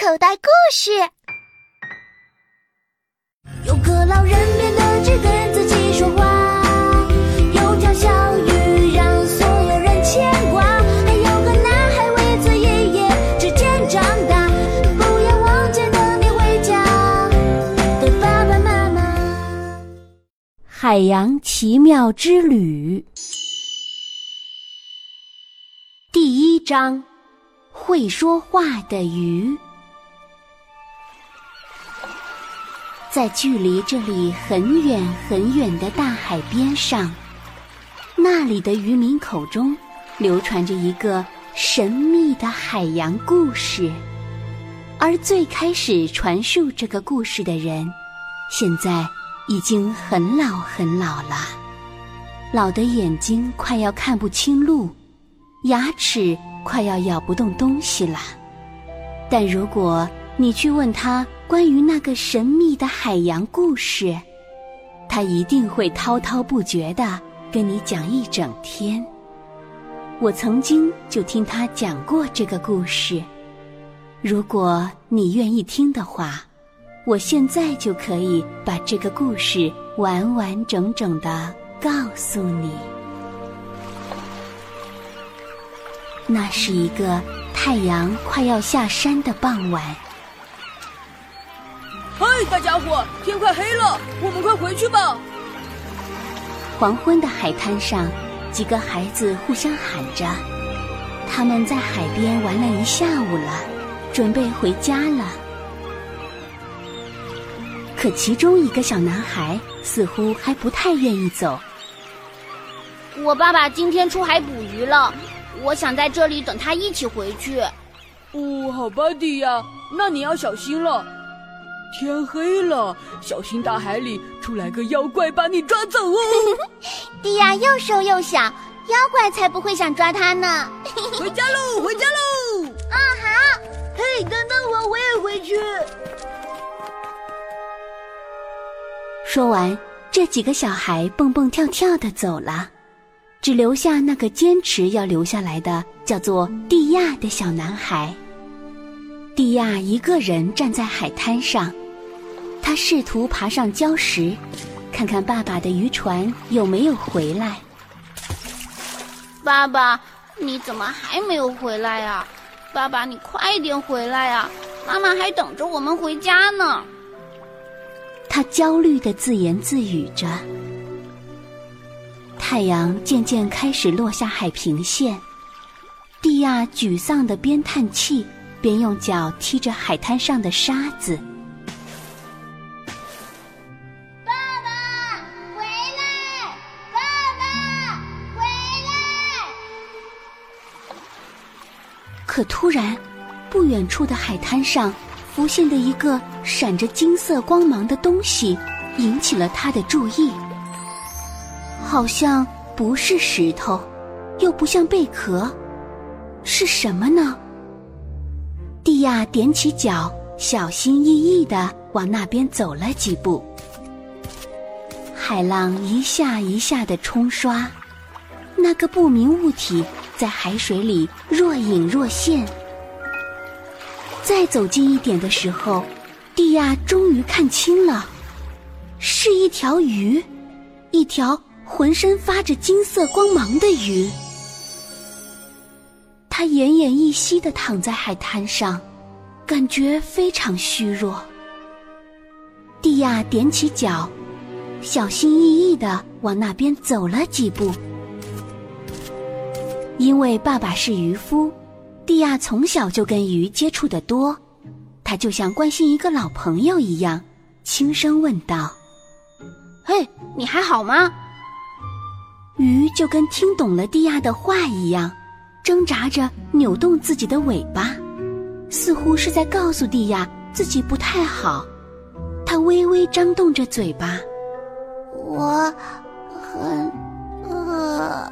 口袋故事。有个老人变得只跟自己说话，有条小鱼让所有人牵挂，还有个男孩为此一夜之间长大。不要忘记等你回家的爸爸妈妈。海洋奇妙之旅第一章：会说话的鱼。在距离这里很远很远的大海边上，那里的渔民口中流传着一个神秘的海洋故事，而最开始传述这个故事的人，现在已经很老很老了，老的眼睛快要看不清路，牙齿快要咬不动东西了。但如果你去问他关于那个神秘的海洋故事，他一定会滔滔不绝的跟你讲一整天。我曾经就听他讲过这个故事，如果你愿意听的话，我现在就可以把这个故事完完整整的告诉你。那是一个太阳快要下山的傍晚。嗨，大家伙，天快黑了，我们快回去吧。黄昏的海滩上，几个孩子互相喊着，他们在海边玩了一下午了，准备回家了。可其中一个小男孩似乎还不太愿意走。我爸爸今天出海捕鱼了，我想在这里等他一起回去。哦，好吧，迪亚，那你要小心了。天黑了，小心大海里出来个妖怪把你抓走哦！蒂亚又瘦又小，妖怪才不会想抓他呢。回家喽，回家喽！啊，好。嘿，等等我，我也回去。说完，这几个小孩蹦蹦跳跳的走了，只留下那个坚持要留下来的，叫做蒂亚的小男孩。蒂亚一个人站在海滩上，他试图爬上礁石，看看爸爸的渔船有没有回来。爸爸，你怎么还没有回来呀？爸爸，你快点回来呀！妈妈还等着我们回家呢。他焦虑的自言自语着。太阳渐渐开始落下海平线，蒂亚沮丧的边叹气。边用脚踢着海滩上的沙子。爸爸，回来！爸爸，回来！可突然，不远处的海滩上浮现的一个闪着金色光芒的东西，引起了他的注意。好像不是石头，又不像贝壳，是什么呢？蒂亚踮起脚，小心翼翼地往那边走了几步。海浪一下一下的冲刷，那个不明物体在海水里若隐若现。再走近一点的时候，蒂亚终于看清了，是一条鱼，一条浑身发着金色光芒的鱼。他奄奄一息的躺在海滩上，感觉非常虚弱。蒂亚踮起脚，小心翼翼的往那边走了几步。因为爸爸是渔夫，蒂亚从小就跟鱼接触的多，他就像关心一个老朋友一样，轻声问道：“嘿，你还好吗？”鱼就跟听懂了蒂亚的话一样。挣扎着扭动自己的尾巴，似乎是在告诉蒂亚自己不太好。他微微张动着嘴巴，我很饿。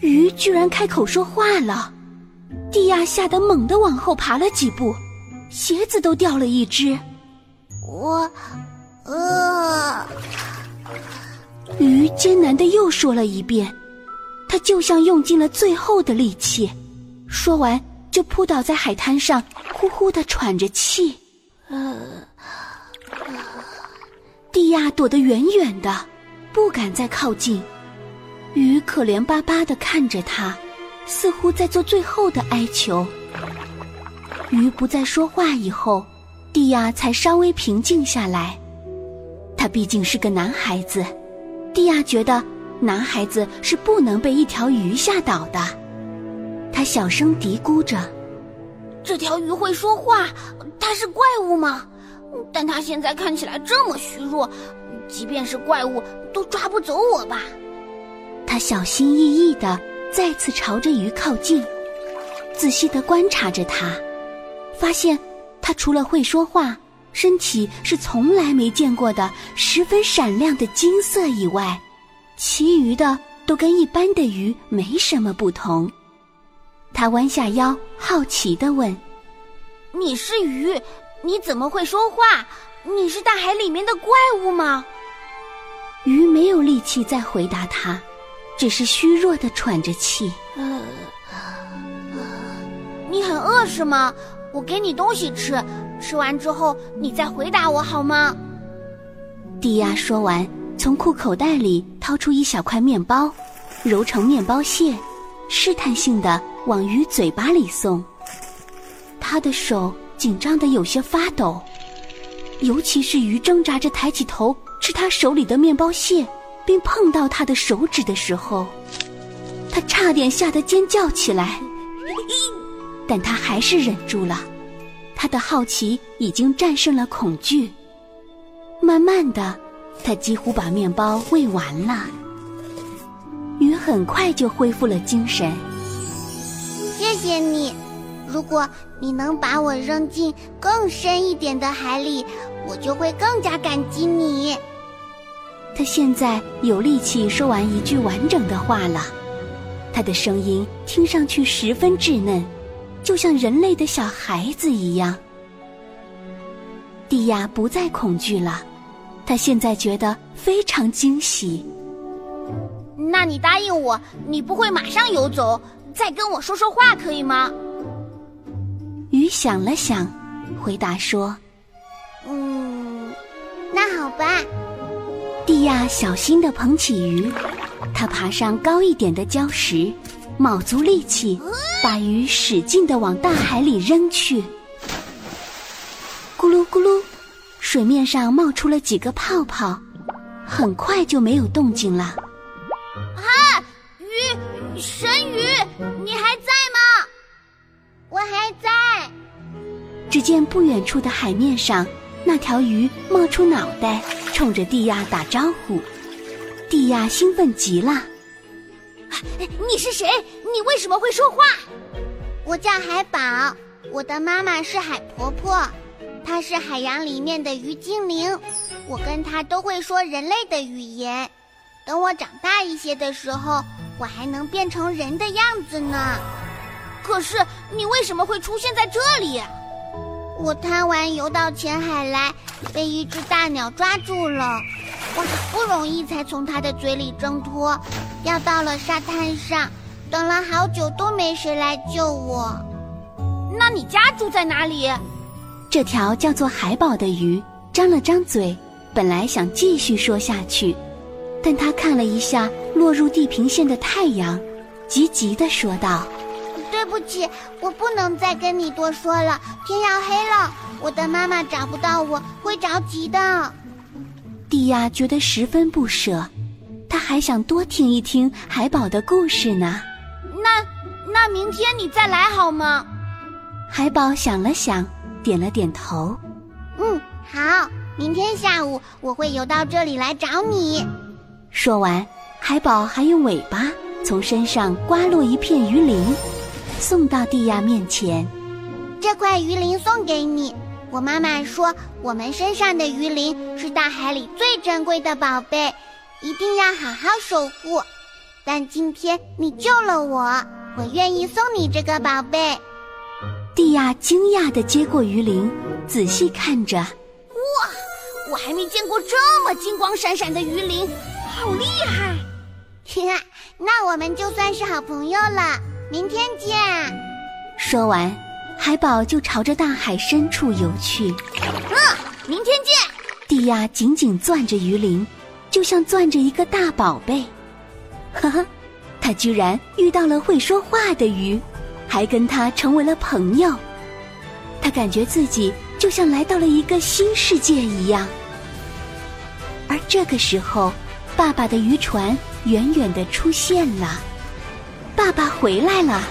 鱼居然开口说话了，蒂亚吓得猛地往后爬了几步，鞋子都掉了一只。我饿。鱼艰难的又说了一遍。他就像用尽了最后的力气，说完就扑倒在海滩上，呼呼的喘着气。呃蒂亚躲得远远的，不敢再靠近。鱼可怜巴巴的看着他，似乎在做最后的哀求。鱼不再说话以后，蒂亚才稍微平静下来。他毕竟是个男孩子，蒂亚觉得男孩子是不能被一条鱼吓倒的。他小声嘀咕着：“这条鱼会说话，它是怪物吗？但它现在看起来这么虚弱，即便是怪物都抓不走我吧？”他小心翼翼的再次朝着鱼靠近，仔细的观察着它，发现它除了会说话，身体是从来没见过的十分闪亮的金色以外，其余的都跟一般的鱼没什么不同。他弯下腰，好奇的问：“你是鱼，你怎么会说话？你是大海里面的怪物吗？”鱼没有力气再回答他。只是虚弱的喘着气。呃，你很饿是吗？我给你东西吃，吃完之后你再回答我好吗？蒂亚说完，从裤口袋里掏出一小块面包，揉成面包屑，试探性的往鱼嘴巴里送。他的手紧张的有些发抖，尤其是鱼挣扎着抬起头吃他手里的面包屑。并碰到他的手指的时候，他差点吓得尖叫起来，但他还是忍住了。他的好奇已经战胜了恐惧。慢慢的，他几乎把面包喂完了。鱼很快就恢复了精神。谢谢你，如果你能把我扔进更深一点的海里，我就会更加感激你。他现在有力气说完一句完整的话了，他的声音听上去十分稚嫩，就像人类的小孩子一样。蒂亚不再恐惧了，他现在觉得非常惊喜。那你答应我，你不会马上游走，再跟我说说话，可以吗？鱼想了想，回答说：“嗯，那好吧。”蒂亚小心的捧起鱼，他爬上高一点的礁石，卯足力气，把鱼使劲的往大海里扔去。咕噜咕噜，水面上冒出了几个泡泡，很快就没有动静了。啊，鱼，神鱼，你还在吗？我还在。只见不远处的海面上，那条鱼冒出脑袋。冲着蒂亚打招呼，蒂亚兴奋极了。你是谁？你为什么会说话？我叫海宝，我的妈妈是海婆婆，它是海洋里面的鱼精灵。我跟它都会说人类的语言。等我长大一些的时候，我还能变成人的样子呢。可是你为什么会出现在这里？我贪玩游到浅海来，被一只大鸟抓住了。我好不容易才从它的嘴里挣脱，掉到了沙滩上，等了好久都没谁来救我。那你家住在哪里？这条叫做海宝的鱼张了张嘴，本来想继续说下去，但他看了一下落入地平线的太阳，急急地说道。对不起，我不能再跟你多说了。天要黑了，我的妈妈找不到我会着急的。蒂亚觉得十分不舍，他还想多听一听海宝的故事呢。那那明天你再来好吗？海宝想了想，点了点头。嗯，好，明天下午我会游到这里来找你。说完，海宝还用尾巴从身上刮落一片鱼鳞。送到蒂亚面前，这块鱼鳞送给你。我妈妈说，我们身上的鱼鳞是大海里最珍贵的宝贝，一定要好好守护。但今天你救了我，我愿意送你这个宝贝。蒂亚惊讶地接过鱼鳞，仔细看着，哇，我还没见过这么金光闪闪的鱼鳞，好厉害！那我们就算是好朋友了。明天见，说完，海宝就朝着大海深处游去。嗯，明天见。蒂亚紧紧攥着鱼鳞，就像攥着一个大宝贝。呵呵，他居然遇到了会说话的鱼，还跟他成为了朋友。他感觉自己就像来到了一个新世界一样。而这个时候，爸爸的渔船远远的出现了。爸爸回来了。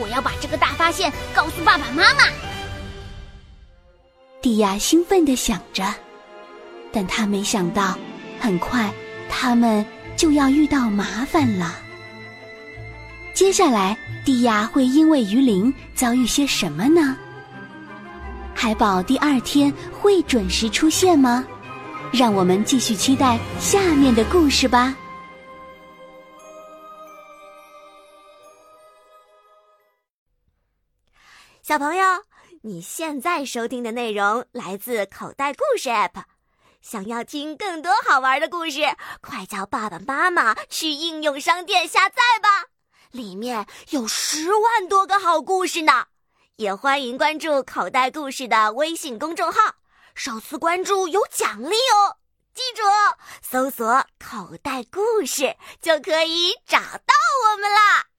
我要把这个大发现告诉爸爸妈妈。蒂亚兴奋的想着，但他没想到，很快他们就要遇到麻烦了。接下来，蒂亚会因为鱼鳞遭遇些什么呢？海宝第二天会准时出现吗？让我们继续期待下面的故事吧。小朋友，你现在收听的内容来自口袋故事 App。想要听更多好玩的故事，快叫爸爸妈妈去应用商店下载吧，里面有十万多个好故事呢。也欢迎关注口袋故事的微信公众号，首次关注有奖励哦。记住，搜索“口袋故事”就可以找到我们啦。